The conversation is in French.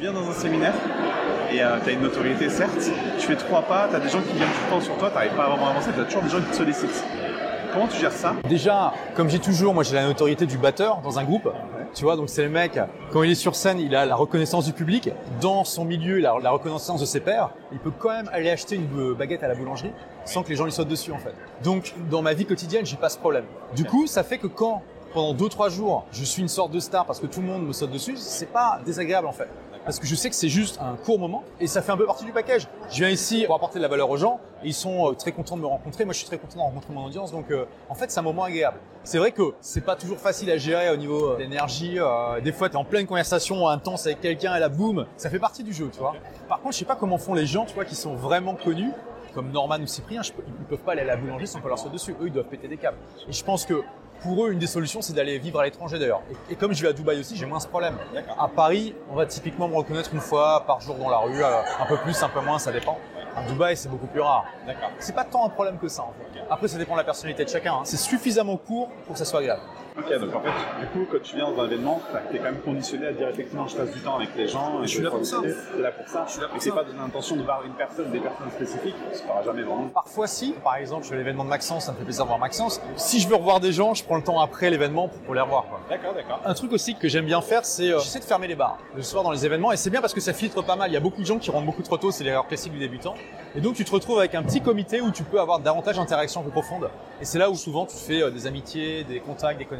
tu viens dans un séminaire et tu as une notoriété, certes, tu fais trois pas, tu as des gens qui viennent tout le temps sur toi, tu n'arrives pas à vraiment avancer, tu as toujours des gens qui te sollicitent. Comment tu gères ça? Déjà, comme j'ai toujours, moi j'ai la notoriété du batteur dans un groupe. Tu vois, donc c'est le mec, quand il est sur scène, il a la reconnaissance du public. Dans son milieu, il a la reconnaissance de ses pairs. Il peut quand même aller acheter une baguette à la boulangerie sans que les gens lui sautent dessus en fait. Donc dans ma vie quotidienne, j'ai pas ce problème. Du coup, ça fait que quand pendant 2-3 jours, je suis une sorte de star parce que tout le monde me saute dessus, c'est pas désagréable en fait parce que je sais que c'est juste un court moment et ça fait un peu partie du package. Je viens ici pour apporter de la valeur aux gens et ils sont euh, très contents de me rencontrer. Moi, je suis très content de rencontrer mon audience, donc euh, en fait, c'est un moment agréable. C'est vrai que c'est pas toujours facile à gérer au niveau euh, de l'énergie. des fois, tu es en pleine conversation intense avec quelqu'un et la boum, ça fait partie du jeu, tu vois. Par contre, je sais pas comment font les gens, tu vois, qui sont vraiment connus comme Norman ou Cyprien, ils peuvent pas aller à la boulangerie sans qu'on leur soit dessus. Eux, ils doivent péter des câbles. Et je pense que pour eux, une des solutions, c'est d'aller vivre à l'étranger d'ailleurs. Et, comme je vais à Dubaï aussi, j'ai moins ce problème. À Paris, on va typiquement me reconnaître une fois par jour dans la rue, euh, un peu plus, un peu moins, ça dépend. À Dubaï, c'est beaucoup plus rare. D'accord. C'est pas tant un problème que ça. En fait. Après, ça dépend de la personnalité de chacun. Hein. C'est suffisamment court pour que ça soit agréable. Ok, donc en fait, du coup, quand tu viens dans un événement, tu es quand même conditionné à dire effectivement, je passe du temps avec les gens. je suis là pour ça. C'est là pour ça. Je suis là pour c'est pas dans l'intention de voir une personne, des personnes spécifiques, ça fera jamais vraiment. Parfois, si. Par exemple, je vais à l'événement de Maxence, ça me fait plaisir de voir Maxence. Si je veux revoir des gens, je prends le temps après l'événement pour, les revoir. D'accord, d'accord. Un truc aussi que j'aime bien faire, c'est euh, j'essaie de fermer les bars le soir dans les événements. Et c'est bien parce que ça filtre pas mal. Il y a beaucoup de gens qui rentrent beaucoup trop tôt, c'est l'erreur classique du débutant. Et donc, tu te retrouves avec un petit comité où tu peux avoir davantage d'interactions plus profondes. Et c'est là où souvent tu fais euh, des amitiés, des contacts, des connaissances